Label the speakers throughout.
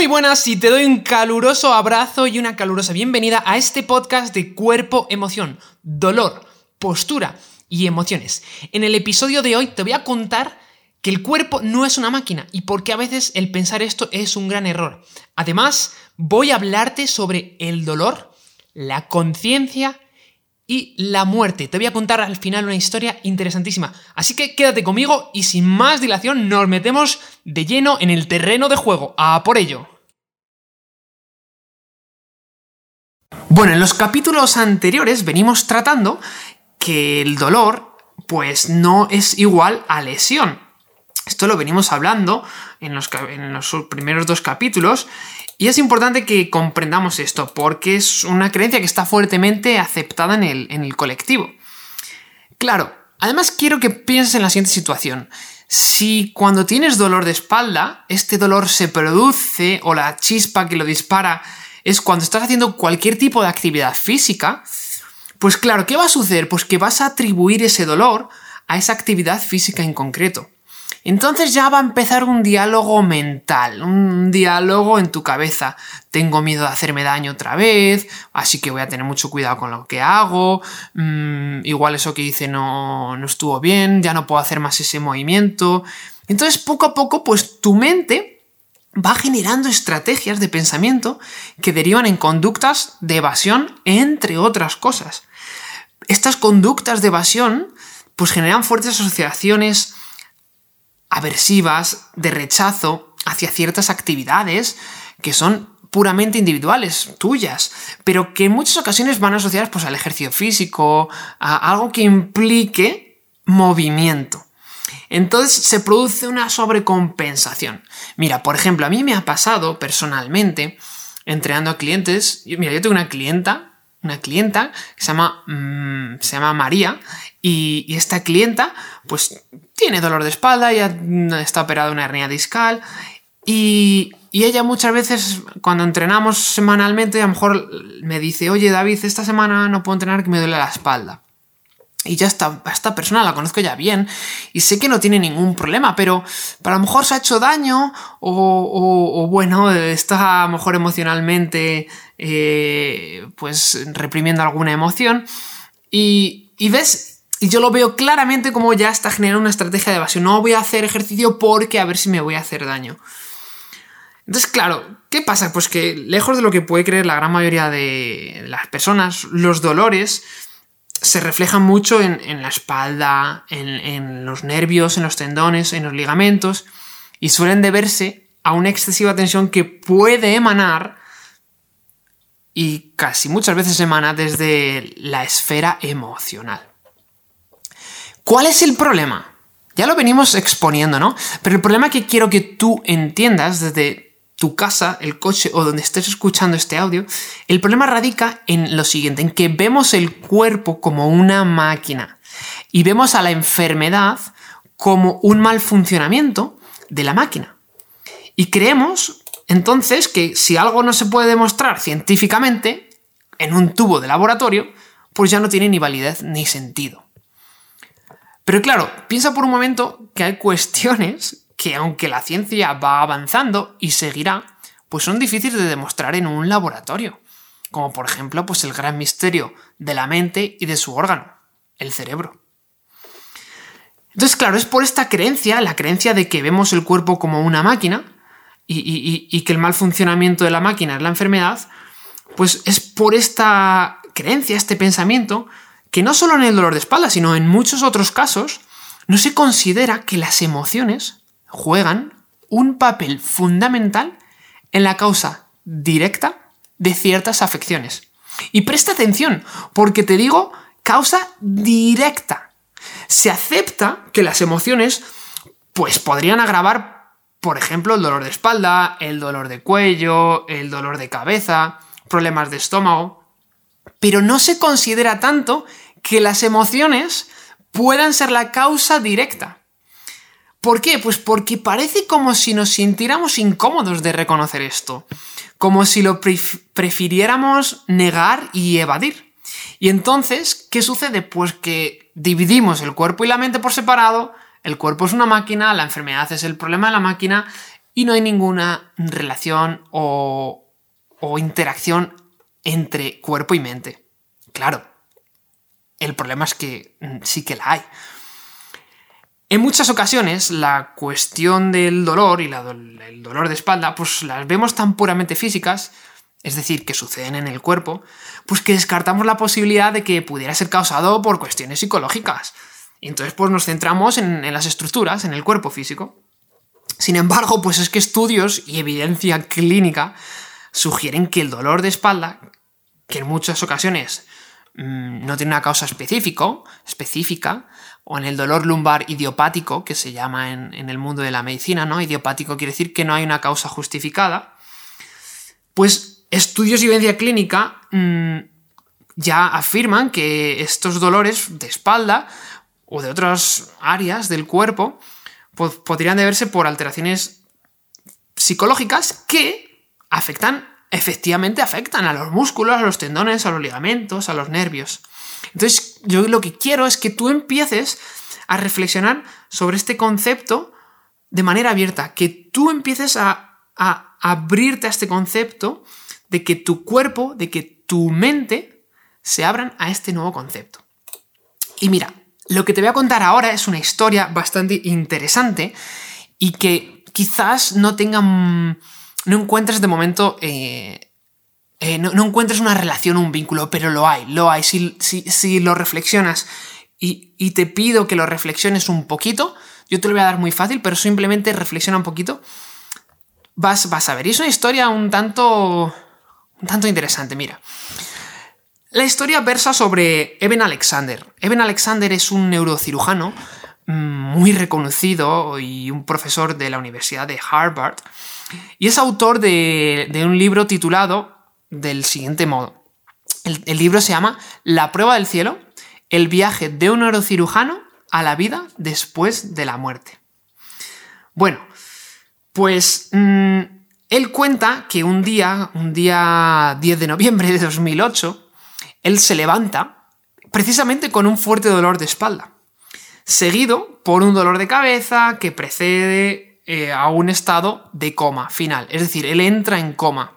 Speaker 1: Muy buenas y te doy un caluroso abrazo y una calurosa bienvenida a este podcast de cuerpo, emoción, dolor, postura y emociones. En el episodio de hoy te voy a contar que el cuerpo no es una máquina y por qué a veces el pensar esto es un gran error. Además, voy a hablarte sobre el dolor, la conciencia y la muerte. Te voy a contar al final una historia interesantísima. Así que quédate conmigo y sin más dilación nos metemos de lleno en el terreno de juego. ¡A por ello! Bueno, en los capítulos anteriores venimos tratando que el dolor pues no es igual a lesión. Esto lo venimos hablando en los, en los, primeros dos capítulos y es importante que comprendamos esto porque es una creencia que está fuertemente aceptada en el, en el colectivo. Claro, además quiero que pienses en la siguiente situación. Si cuando tienes dolor de espalda, este dolor se produce o la chispa que lo dispara es cuando estás haciendo cualquier tipo de actividad física, pues claro, ¿qué va a suceder? Pues que vas a atribuir ese dolor a esa actividad física en concreto. Entonces ya va a empezar un diálogo mental, un diálogo en tu cabeza. Tengo miedo de hacerme daño otra vez, así que voy a tener mucho cuidado con lo que hago. Mm, igual eso que hice no, no estuvo bien, ya no puedo hacer más ese movimiento. Entonces poco a poco, pues tu mente va generando estrategias de pensamiento que derivan en conductas de evasión, entre otras cosas. Estas conductas de evasión pues generan fuertes asociaciones aversivas, de rechazo hacia ciertas actividades que son puramente individuales, tuyas, pero que en muchas ocasiones van asociadas pues, al ejercicio físico, a algo que implique movimiento. Entonces se produce una sobrecompensación. Mira, por ejemplo, a mí me ha pasado personalmente, entrenando a clientes, mira, yo tengo una clienta, una clienta que se llama, mm, se llama María, y, y esta clienta, pues tiene dolor de espalda, ya está operada una hernia discal y, ella muchas veces cuando entrenamos semanalmente a lo mejor me dice, oye David, esta semana no puedo entrenar que me duele la espalda. Y ya está, esta persona la conozco ya bien y sé que no tiene ningún problema, pero, a lo mejor se ha hecho daño o, bueno, está a lo mejor emocionalmente eh, pues reprimiendo alguna emoción y, y ves y yo lo veo claramente como ya está generando una estrategia de evasión. No voy a hacer ejercicio porque a ver si me voy a hacer daño. Entonces, claro, ¿qué pasa? Pues que lejos de lo que puede creer la gran mayoría de las personas, los dolores se reflejan mucho en, la espalda, en, en, los nervios, en los tendones, en los ligamentos, y suelen deberse a una excesiva tensión que puede emanar, y casi muchas veces emana desde la esfera emocional. ¿Cuál es el problema? Ya lo venimos exponiendo, ¿no? Pero el problema que quiero que tú entiendas desde tu casa, el coche o donde estés escuchando este audio, el problema radica en lo siguiente, en que vemos el cuerpo como una máquina y vemos a la enfermedad como un mal funcionamiento de la máquina. Y creemos entonces que si algo no se puede demostrar científicamente en un tubo de laboratorio, pues ya no tiene ni validez ni sentido. Pero claro, piensa por un momento que hay cuestiones que aunque la ciencia va avanzando y seguirá, pues son difíciles de demostrar en un laboratorio. Como por ejemplo, pues el gran misterio de la mente y de su órgano, el cerebro. Entonces, claro, es por esta creencia, la creencia de que vemos el cuerpo como una máquina y, y que el mal funcionamiento de la máquina es la enfermedad, pues es por esta creencia, este pensamiento, que no solo en el dolor de espalda, sino en muchos otros casos, no se considera que las emociones juegan un papel fundamental en la causa directa de ciertas afecciones. Y presta atención, porque te digo causa directa. Se acepta que las emociones pues podrían agravar, por ejemplo, el dolor de espalda, el dolor de cuello, el dolor de cabeza, problemas de estómago, pero no se considera tanto que las emociones puedan ser la causa directa. ¿Por qué? Pues porque parece como si nos sintiéramos incómodos de reconocer esto, como si lo prefiriéramos negar y evadir. Y entonces, ¿qué sucede? Pues que dividimos el cuerpo y la mente por separado, el cuerpo es una máquina, la enfermedad es el problema de la máquina, y no hay ninguna relación o, interacción entre cuerpo y mente. Claro, el problema es que mm, sí que la hay. En muchas ocasiones la cuestión del dolor y el dolor de espalda, pues las vemos tan puramente físicas, es decir, que suceden en el cuerpo, pues que descartamos la posibilidad de que pudiera ser causado por cuestiones psicológicas. Y entonces pues nos centramos en, en las estructuras, en el cuerpo físico. Sin embargo, pues es que estudios y evidencia clínica sugieren que el dolor de espalda, que en muchas ocasiones mm, no tiene una causa específica, o en el dolor lumbar idiopático, que se llama en, el mundo de la medicina, ¿no? Idiopático quiere decir que no hay una causa justificada. Pues estudios y evidencia clínica mm, ya afirman que estos dolores de espalda o de otras áreas del cuerpo podrían deberse por alteraciones psicológicas que afectan, efectivamente afectan a los músculos, a los tendones, a los ligamentos, a los nervios. Entonces, yo lo que quiero es que tú empieces a reflexionar sobre este concepto de manera abierta, que tú empieces a, a abrirte a este concepto de que tu cuerpo, de que tu mente se abran a este nuevo concepto. Y mira, lo que te voy a contar ahora es una historia bastante interesante y que quizás no tengan, no encuentres de momento eh, eh, no, encuentres una relación un vínculo, pero lo hay, lo hay. Si, lo reflexionas y, te pido que lo reflexiones un poquito, yo te lo voy a dar muy fácil, pero simplemente reflexiona un poquito, vas, vas a ver. Y es una historia un tanto, un tanto interesante, mira. La historia versa sobre Eben Alexander. Eben Alexander es un neurocirujano muy reconocido y un profesor de la Universidad de Harvard. Y es autor de, un libro titulado del siguiente modo. El, libro se llama La prueba del cielo, el viaje de un neurocirujano a la vida después de la muerte. Bueno, pues mm, él cuenta que un día, un día 10 de noviembre de 2008, él se levanta precisamente con un fuerte dolor de espalda, seguido por un dolor de cabeza que precede eh, a un estado de coma final. Es decir, él entra en coma.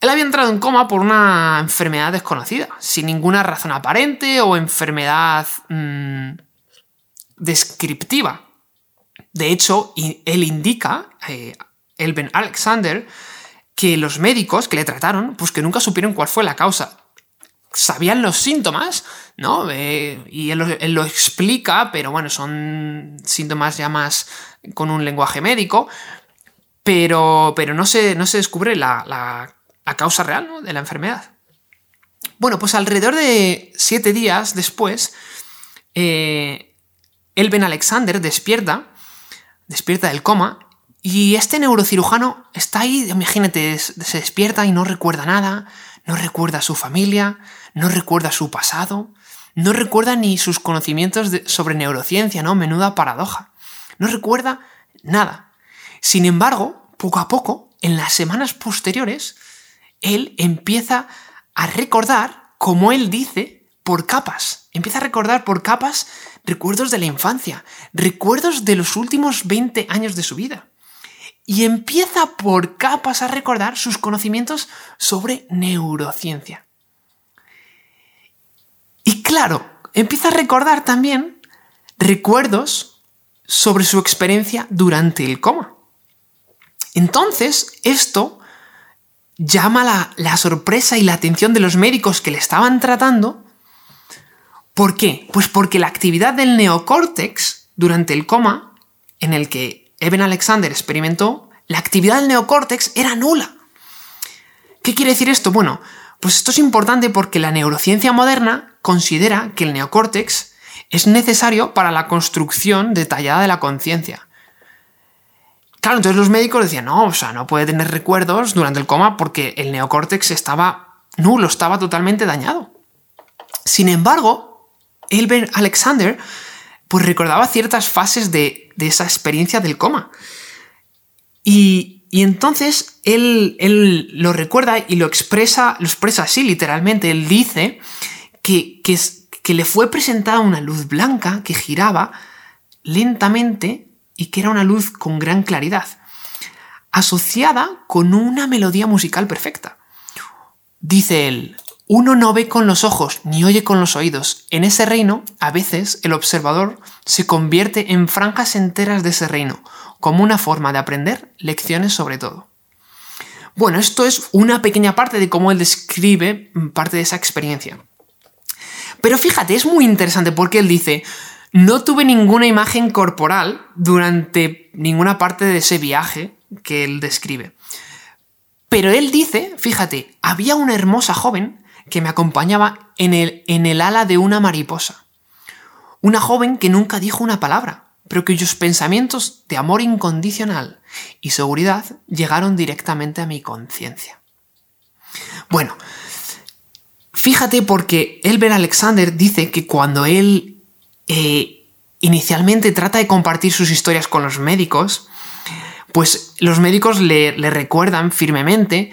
Speaker 1: Él había entrado en coma por una enfermedad desconocida, sin ninguna razón aparente o enfermedad mm, descriptiva. De hecho, él indica, eh, Elben Alexander, que los médicos que le trataron, pues que nunca supieron cuál fue la causa. Sabían los síntomas, ¿no? Eh, y él lo, explica, pero bueno, son síntomas ya más con un lenguaje médico, pero, pero no, se, no se descubre la la causa real de la enfermedad. Bueno, pues alrededor de siete días después, eh, Elben Alexander despierta, despierta del coma, y este neurocirujano está ahí, imagínate, se despierta y no recuerda nada, no recuerda a su familia, no recuerda su pasado, no recuerda ni sus conocimientos sobre neurociencia, ¿no? Menuda paradoja. No recuerda nada. Sin embargo, poco a poco, en las semanas posteriores, él empieza a recordar, como él dice, por capas. Empieza a recordar por capas recuerdos de la infancia, recuerdos de los últimos 20 años de su vida. Y empieza por capas a recordar sus conocimientos sobre neurociencia. Y claro, empieza a recordar también recuerdos sobre su experiencia durante el coma. Entonces, esto llama la, sorpresa y la atención de los médicos que le estaban tratando. ¿Por qué? Pues porque la actividad del neocórtex durante el coma, en el que Eben Alexander experimentó, la actividad del neocórtex era nula. ¿Qué quiere decir esto? Bueno, pues esto es importante porque la neurociencia moderna considera que el neocórtex es necesario para la construcción detallada de la conciencia. Claro, entonces los médicos decían, no, o sea, no puede tener recuerdos durante el coma porque el neocórtex estaba nulo, estaba totalmente dañado. Sin embargo, Elbert Alexander pues recordaba ciertas fases de, esa experiencia del coma. Y, entonces él, él, lo recuerda y lo expresa, lo expresa así literalmente. Él dice que, que le fue presentada una luz blanca que giraba lentamente y que era una luz con gran claridad, asociada con una melodía musical perfecta. Dice él, uno no ve con los ojos ni oye con los oídos. En ese reino, a veces, el observador se convierte en franjas enteras de ese reino, como una forma de aprender lecciones sobre todo. Bueno, esto es una pequeña parte de cómo él describe parte de esa experiencia. Pero fíjate, es muy interesante porque él dice, no tuve ninguna imagen corporal durante ninguna parte de ese viaje que él describe. Pero él dice, fíjate, había una hermosa joven que me acompañaba en el, en el ala de una mariposa. Una joven que nunca dijo una palabra, pero cuyos pensamientos de amor incondicional y seguridad llegaron directamente a mi conciencia. Bueno, Fíjate porque Elber Alexander dice que cuando él eh, inicialmente trata de compartir sus historias con los médicos, pues los médicos le, recuerdan firmemente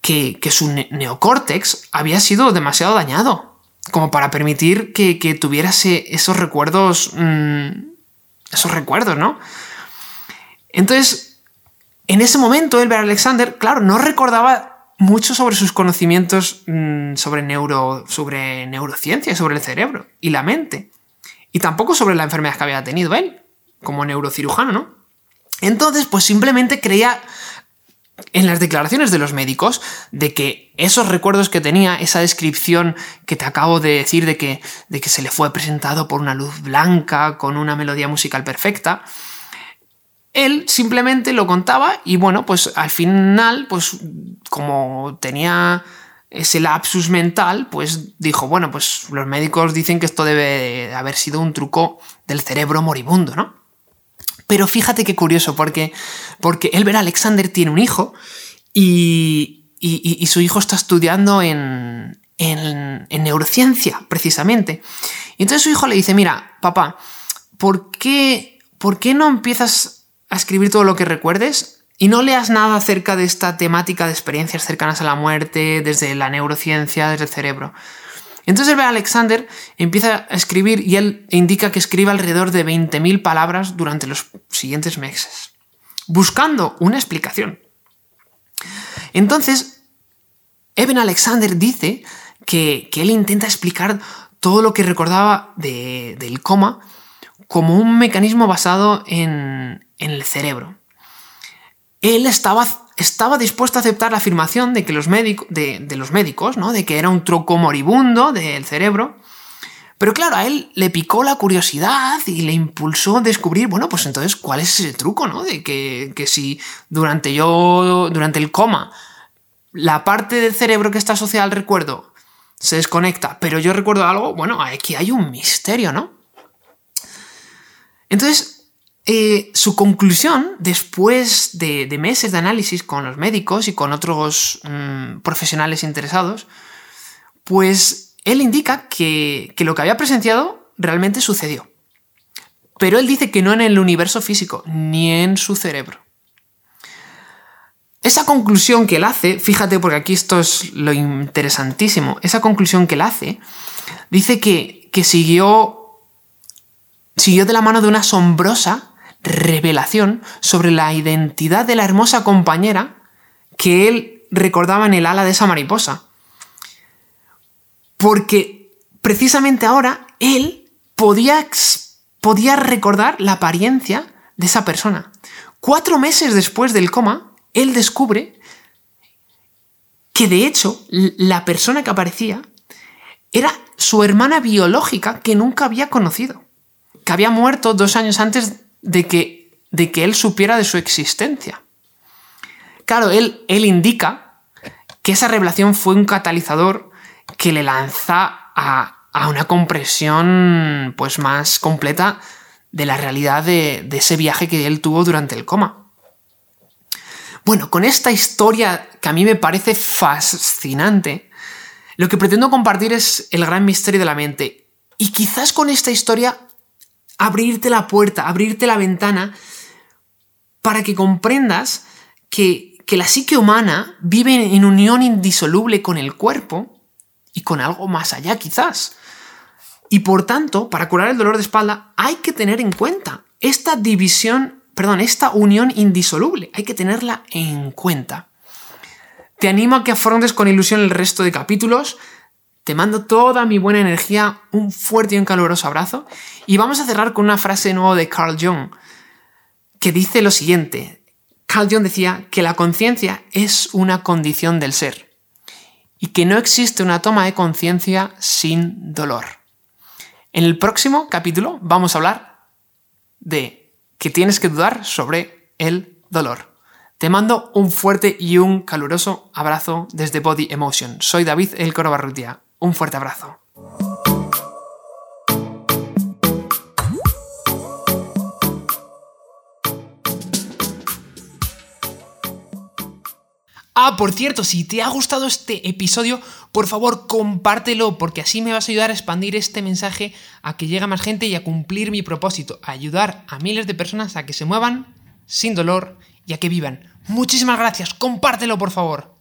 Speaker 1: que, su neocórtex había sido demasiado dañado como para permitir que, tuviera esos recuerdos, mm, esos recuerdos, ¿no? Entonces, en ese momento, Elber Alexander, claro, no recordaba mucho sobre sus conocimientos mm, sobre, neuro, sobre neurociencia, sobre el cerebro y la mente. Y tampoco sobre la enfermedad que había tenido él, como neurocirujano, ¿no? Entonces, pues simplemente creía en las declaraciones de los médicos de que esos recuerdos que tenía, esa descripción que te acabo de decir de que, de que se le fue presentado por una luz blanca con una melodía musical perfecta, él simplemente lo contaba y bueno, pues al final, pues como tenía ese lapsus mental, pues dijo, bueno, pues los médicos dicen que esto debe haber sido un truco del cerebro moribundo, ¿no? Pero fíjate qué curioso, porque, porque Elber Alexander tiene un hijo y, y, su hijo está estudiando en, en, en, neurociencia, precisamente. Y entonces su hijo le dice, mira, papá, ¿por qué, ¿por qué no empiezas a escribir todo lo que recuerdes y no leas nada acerca de esta temática de experiencias cercanas a la muerte, desde la neurociencia, desde el cerebro. Entonces ve Alexander empieza a escribir y él indica que escribe alrededor de 20.000 palabras durante los siguientes meses, buscando una explicación. Entonces, Eben Alexander dice que, él intenta explicar todo lo que recordaba del coma como un mecanismo basado en, en el cerebro. Él estaba, estaba dispuesto a aceptar la afirmación de, que los, de, de los médicos, ¿no? de que era un troco moribundo del cerebro. Pero claro, a él le picó la curiosidad y le impulsó a descubrir, bueno, pues entonces, ¿cuál es ese truco, no? De que, que si durante yo, durante el coma, la parte del cerebro que está asociada al recuerdo se desconecta, pero yo recuerdo algo, bueno, aquí hay un misterio, ¿no? Entonces, eh, su conclusión, después de, meses de análisis con los médicos y con otros mm, profesionales interesados, pues él indica que, lo que había presenciado realmente sucedió. Pero él dice que no en el universo físico, ni en su cerebro. Esa conclusión que él hace, fíjate porque aquí esto es lo interesantísimo, esa conclusión que él hace, dice que, que siguió, siguió de la mano de una asombrosa revelación sobre la identidad de la hermosa compañera que él recordaba en el ala de esa mariposa. Porque precisamente ahora él podía, podía recordar la apariencia de esa persona. Cuatro meses después del coma, él descubre que de hecho la persona que aparecía era su hermana biológica que nunca había conocido, que había muerto dos años antes de que, de que él supiera de su existencia. Claro, él, él indica que esa revelación fue un catalizador que le lanza a, una comprensión pues, más completa de la realidad de, de ese viaje que él tuvo durante el coma. Bueno, con esta historia que a mí me parece fascinante, lo que pretendo compartir es el gran misterio de la mente. Y quizás con esta historia abrirte la puerta, abrirte la ventana para que comprendas que, la psique humana vive en unión indisoluble con el cuerpo y con algo más allá quizás. Y por tanto, para curar el dolor de espalda hay que tener en cuenta esta división perdón, esta unión indisoluble. Hay que tenerla en cuenta. Te animo a que afrontes con ilusión el resto de capítulos. Te mando toda mi buena energía, un fuerte y un caluroso abrazo. Y vamos a cerrar con una frase nueva de Carl Jung, que dice lo siguiente. Carl Jung decía que la conciencia es una condición del ser y que no existe una toma de conciencia sin dolor. En el próximo capítulo vamos a hablar de que tienes que dudar sobre el dolor. Te mando un fuerte y un caluroso abrazo desde Body Emotion. Soy David El Coro Barrutia. Un fuerte abrazo. Ah, por cierto, si te ha gustado este episodio, por favor compártelo porque así me vas a ayudar a expandir este mensaje a que llegue a más gente y a cumplir mi propósito, ayudar a miles de personas a que se muevan sin dolor y a que vivan. Muchísimas gracias, compártelo por favor.